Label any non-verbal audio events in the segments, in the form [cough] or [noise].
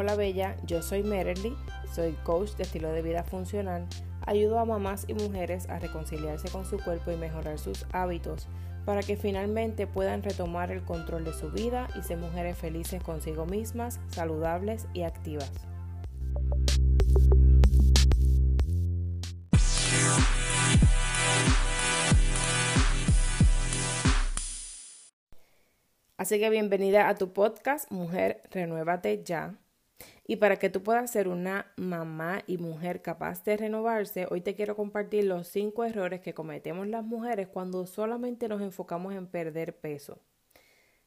Hola Bella, yo soy Merely, soy coach de estilo de vida funcional. Ayudo a mamás y mujeres a reconciliarse con su cuerpo y mejorar sus hábitos para que finalmente puedan retomar el control de su vida y ser mujeres felices consigo mismas, saludables y activas. Así que bienvenida a tu podcast Mujer Renuévate Ya. Y para que tú puedas ser una mamá y mujer capaz de renovarse, hoy te quiero compartir los cinco errores que cometemos las mujeres cuando solamente nos enfocamos en perder peso.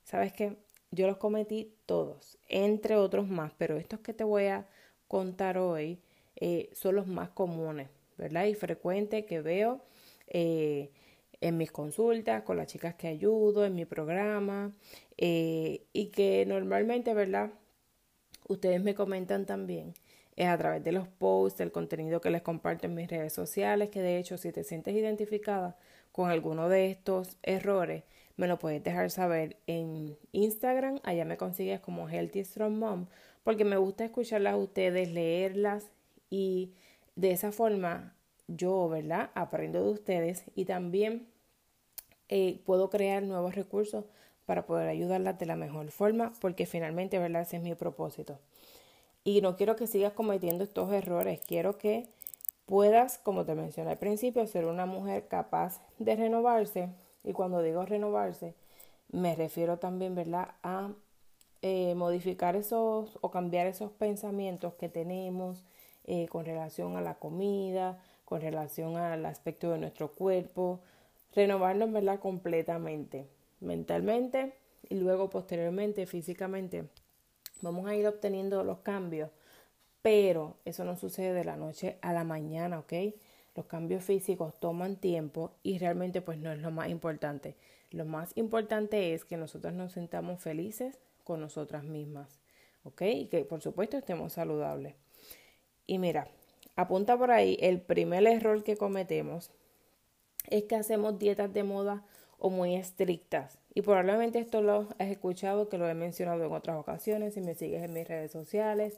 ¿Sabes qué? Yo los cometí todos, entre otros más, pero estos que te voy a contar hoy eh, son los más comunes, ¿verdad? Y frecuentes que veo. Eh, en mis consultas, con las chicas que ayudo, en mi programa, eh, y que normalmente, ¿verdad? Ustedes me comentan también es a través de los posts, el contenido que les comparto en mis redes sociales, que de hecho si te sientes identificada con alguno de estos errores, me lo puedes dejar saber en Instagram, allá me consigues como Healthy Strong Mom, porque me gusta escucharlas a ustedes, leerlas y de esa forma yo, ¿verdad? Aprendo de ustedes y también eh, puedo crear nuevos recursos para poder ayudarlas de la mejor forma, porque finalmente, ¿verdad? Ese es mi propósito. Y no quiero que sigas cometiendo estos errores, quiero que puedas, como te mencioné al principio, ser una mujer capaz de renovarse. Y cuando digo renovarse, me refiero también, ¿verdad?, a eh, modificar esos o cambiar esos pensamientos que tenemos eh, con relación a la comida, con relación al aspecto de nuestro cuerpo, renovarnos, ¿verdad? Completamente, mentalmente y luego posteriormente físicamente. Vamos a ir obteniendo los cambios, pero eso no sucede de la noche a la mañana, ¿ok? Los cambios físicos toman tiempo y realmente pues no es lo más importante. Lo más importante es que nosotros nos sentamos felices con nosotras mismas, ¿ok? Y que por supuesto estemos saludables. Y mira, apunta por ahí el primer error que cometemos es que hacemos dietas de moda o muy estrictas. Y probablemente esto lo has escuchado, que lo he mencionado en otras ocasiones, si me sigues en mis redes sociales,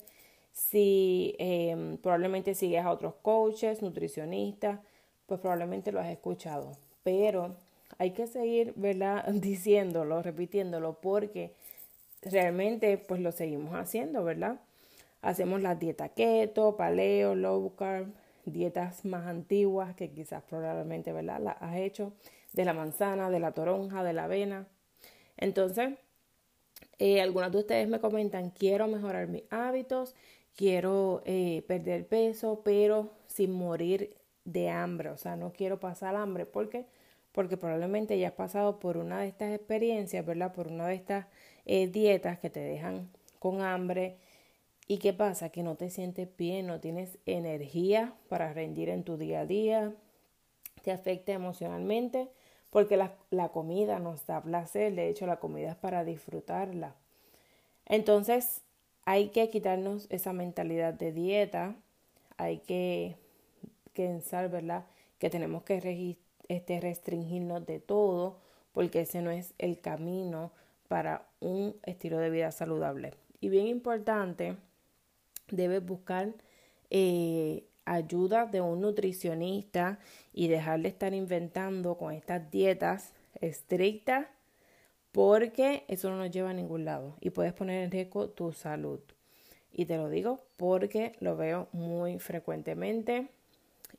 si em, probablemente sigues a otros coaches, nutricionistas, pues probablemente lo has escuchado. Pero hay que seguir, ¿verdad? [laughs] Diciéndolo, repitiéndolo, porque realmente pues lo seguimos haciendo, ¿verdad? Hacemos la dieta keto, paleo, low carb, dietas más antiguas que quizás probablemente, ¿verdad? Las has hecho de la manzana, de la toronja, de la avena. Entonces, eh, algunos de ustedes me comentan, quiero mejorar mis hábitos, quiero eh, perder peso, pero sin morir de hambre, o sea, no quiero pasar hambre. ¿Por qué? Porque probablemente ya has pasado por una de estas experiencias, ¿verdad? Por una de estas eh, dietas que te dejan con hambre, ¿Y qué pasa? Que no te sientes bien, no tienes energía para rendir en tu día a día, te afecta emocionalmente, porque la, la comida nos da placer, de hecho la comida es para disfrutarla. Entonces hay que quitarnos esa mentalidad de dieta, hay que pensar, ¿verdad? Que tenemos que este, restringirnos de todo, porque ese no es el camino para un estilo de vida saludable. Y bien importante, debes buscar eh, ayuda de un nutricionista y dejar de estar inventando con estas dietas estrictas porque eso no nos lleva a ningún lado y puedes poner en riesgo tu salud. Y te lo digo porque lo veo muy frecuentemente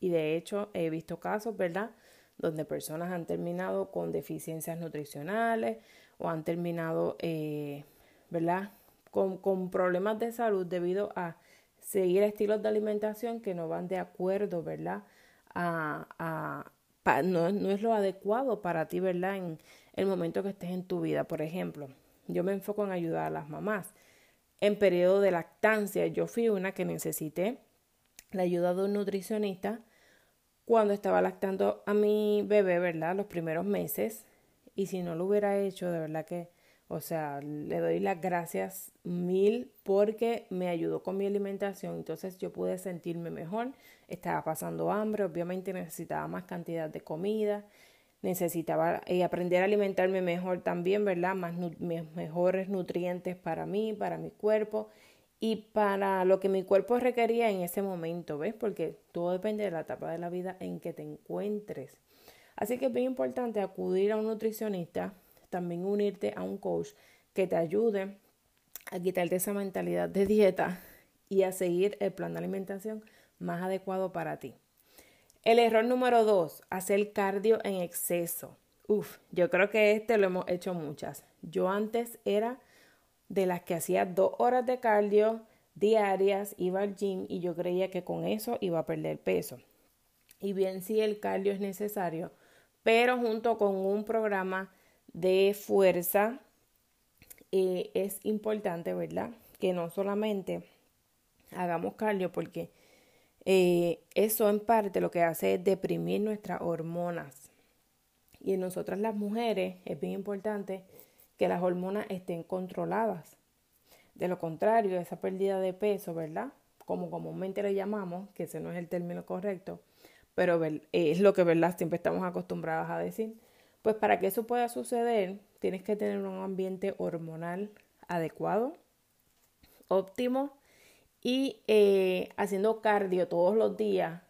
y de hecho he visto casos, ¿verdad? Donde personas han terminado con deficiencias nutricionales o han terminado, eh, ¿verdad? con, problemas de salud debido a seguir estilos de alimentación que no van de acuerdo, ¿verdad? A, no, no, es lo adecuado para ti, ¿verdad? En el momento que estés en tu vida. Por ejemplo, yo me enfoco en ayudar a las mamás. En periodo de lactancia, yo fui una que necesité la ayuda de un nutricionista cuando estaba lactando a mi bebé, ¿verdad? Los primeros meses. Y si no lo hubiera hecho, de verdad que o sea, le doy las gracias mil porque me ayudó con mi alimentación, entonces yo pude sentirme mejor, estaba pasando hambre, obviamente necesitaba más cantidad de comida, necesitaba eh, aprender a alimentarme mejor también, ¿verdad? Más mejores nutrientes para mí, para mi cuerpo. y para lo que mi cuerpo requería en ese momento, ¿ves? Porque todo depende de la etapa de la vida en que te encuentres. Así que es bien importante acudir a un nutricionista, también unirte a un coach que te ayude a quitarte esa mentalidad de dieta y a seguir el plan de alimentación más adecuado para ti. El error número dos, hacer cardio en exceso. Uf, yo creo que este lo hemos hecho muchas. Yo antes era de las que hacía dos horas de cardio diarias, iba al gym y yo creía que con eso iba a perder peso. Y bien, sí, el cardio es necesario, pero junto con un programa de fuerza eh, es importante, ¿verdad? Que no solamente hagamos cardio porque eh, eso en parte lo que hace es deprimir nuestras hormonas. Y en nosotras las mujeres es bien importante que las hormonas estén controladas. De lo contrario, esa pérdida de peso, ¿verdad? Como comúnmente le llamamos, que ese no es el término correcto, pero es lo que, ¿verdad? Siempre estamos acostumbrados a decir. Pues para que eso pueda suceder, tienes que tener un ambiente hormonal adecuado, óptimo y eh, haciendo cardio todos los días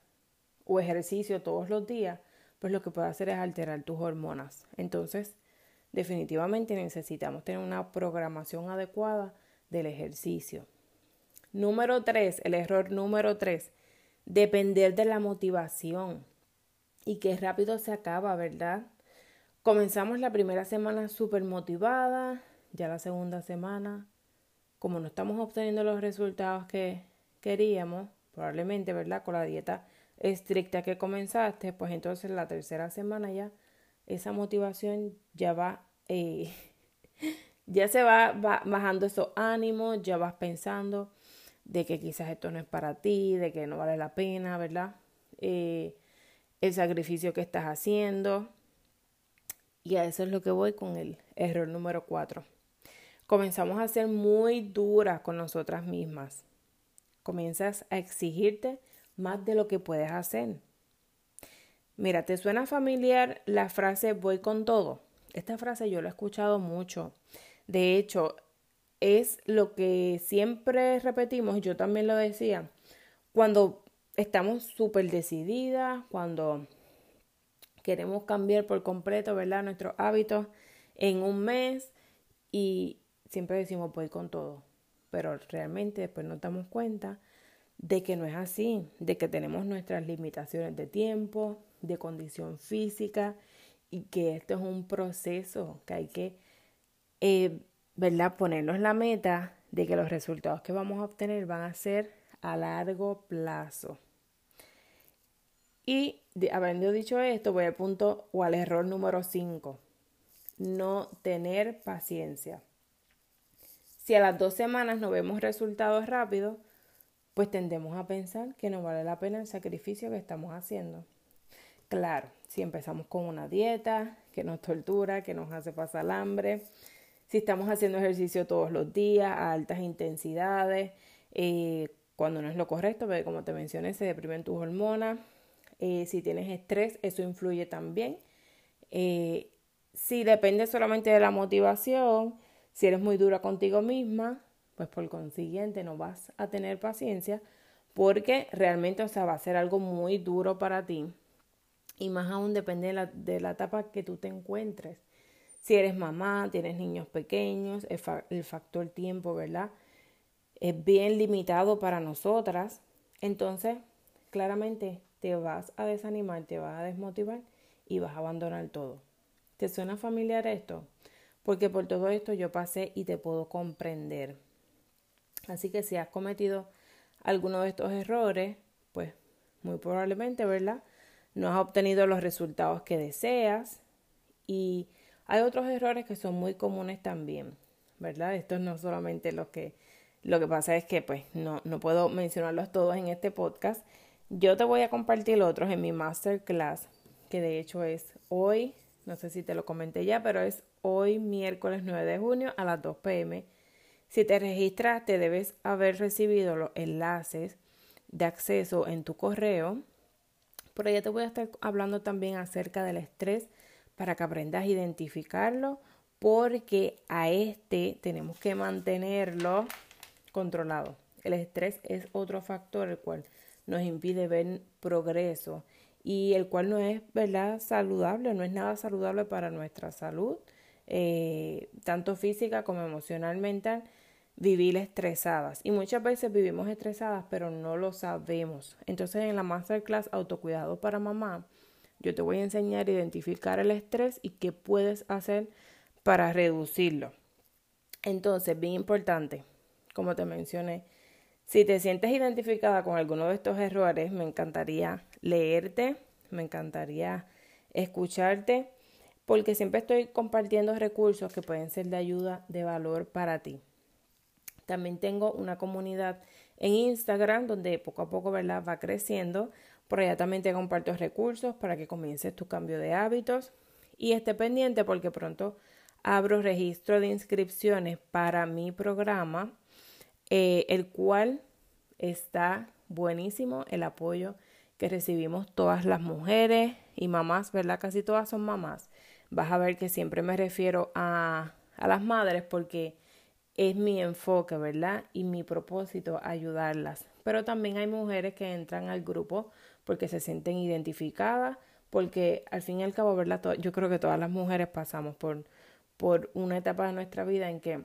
o ejercicio todos los días, pues lo que puede hacer es alterar tus hormonas. Entonces, definitivamente necesitamos tener una programación adecuada del ejercicio. Número tres, el error número tres, depender de la motivación y que rápido se acaba, ¿verdad? Comenzamos la primera semana súper motivada, ya la segunda semana, como no estamos obteniendo los resultados que queríamos, probablemente, ¿verdad? Con la dieta estricta que comenzaste, pues entonces la tercera semana ya esa motivación ya va, eh, [laughs] ya se va, bajando esos ánimos, ya vas pensando de que quizás esto no es para ti, de que no vale la pena, ¿verdad? Eh, el sacrificio que estás haciendo. Y a eso es lo que voy con el error número cuatro. Comenzamos a ser muy duras con nosotras mismas. Comienzas a exigirte más de lo que puedes hacer. Mira, ¿te suena familiar la frase voy con todo? Esta frase yo la he escuchado mucho. De hecho, es lo que siempre repetimos, yo también lo decía, cuando estamos súper decididas, cuando queremos cambiar por completo, ¿verdad? Nuestros hábitos en un mes y siempre decimos voy con todo, pero realmente después nos damos cuenta de que no es así, de que tenemos nuestras limitaciones de tiempo, de condición física y que esto es un proceso que hay que, eh, ¿verdad? Ponernos la meta de que los resultados que vamos a obtener van a ser a largo plazo. Y habiendo dicho esto, voy al punto o al error número 5. No tener paciencia. Si a las dos semanas no vemos resultados rápidos, pues tendemos a pensar que no vale la pena el sacrificio que estamos haciendo. Claro, si empezamos con una dieta que nos tortura, que nos hace pasar hambre, si estamos haciendo ejercicio todos los días a altas intensidades, eh, cuando no es lo correcto, como te mencioné, se deprimen tus hormonas. Eh, si tienes estrés, eso influye también. Eh, si depende solamente de la motivación, si eres muy dura contigo misma, pues por consiguiente no vas a tener paciencia porque realmente, o sea, va a ser algo muy duro para ti y más aún depende de la, de la etapa que tú te encuentres. Si eres mamá, tienes niños pequeños, el, el factor tiempo, ¿verdad? Es bien limitado para nosotras. Entonces, claramente te vas a desanimar, te vas a desmotivar y vas a abandonar todo. ¿Te suena familiar esto? Porque por todo esto yo pasé y te puedo comprender. Así que si has cometido alguno de estos errores, pues muy probablemente, ¿verdad? No has obtenido los resultados que deseas y hay otros errores que son muy comunes también, ¿verdad? Estos no solamente los que lo que pasa es que pues no, no puedo mencionarlos todos en este podcast. Yo te voy a compartir otros en mi masterclass, que de hecho es hoy, no sé si te lo comenté ya, pero es hoy miércoles 9 de junio a las 2 pm si te registraste, debes haber recibido los enlaces de acceso en tu correo. Por ya te voy a estar hablando también acerca del estrés para que aprendas a identificarlo, porque a este tenemos que mantenerlo controlado. El estrés es otro factor el cual nos impide ver progreso y el cual no es, ¿verdad?, saludable, no es nada saludable para nuestra salud, eh, tanto física como emocional, mental, vivir estresadas. Y muchas veces vivimos estresadas, pero no lo sabemos. Entonces, en la masterclass Autocuidado para Mamá, yo te voy a enseñar a identificar el estrés y qué puedes hacer para reducirlo. Entonces, bien importante, como te mencioné, si te sientes identificada con alguno de estos errores, me encantaría leerte, me encantaría escucharte, porque siempre estoy compartiendo recursos que pueden ser de ayuda, de valor para ti. También tengo una comunidad en Instagram donde poco a poco ¿verdad? va creciendo. Por allá también te comparto recursos para que comiences tu cambio de hábitos y esté pendiente porque pronto abro registro de inscripciones para mi programa, eh, el cual está buenísimo el apoyo que recibimos todas las mujeres y mamás, ¿verdad? Casi todas son mamás. Vas a ver que siempre me refiero a, a las madres porque es mi enfoque, ¿verdad? Y mi propósito ayudarlas. Pero también hay mujeres que entran al grupo porque se sienten identificadas, porque al fin y al cabo, ¿verdad? Yo creo que todas las mujeres pasamos por, por una etapa de nuestra vida en que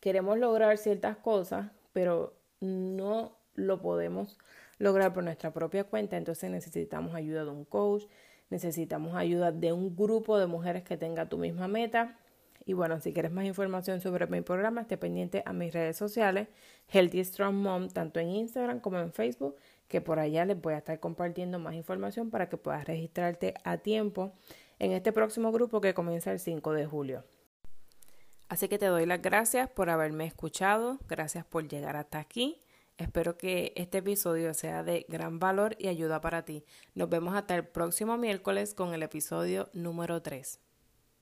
queremos lograr ciertas cosas, pero no lo podemos lograr por nuestra propia cuenta, entonces necesitamos ayuda de un coach, necesitamos ayuda de un grupo de mujeres que tenga tu misma meta. Y bueno, si quieres más información sobre mi programa, esté pendiente a mis redes sociales, Healthy Strong Mom, tanto en Instagram como en Facebook, que por allá les voy a estar compartiendo más información para que puedas registrarte a tiempo en este próximo grupo que comienza el 5 de julio. Así que te doy las gracias por haberme escuchado, gracias por llegar hasta aquí. Espero que este episodio sea de gran valor y ayuda para ti. Nos vemos hasta el próximo miércoles con el episodio número 3.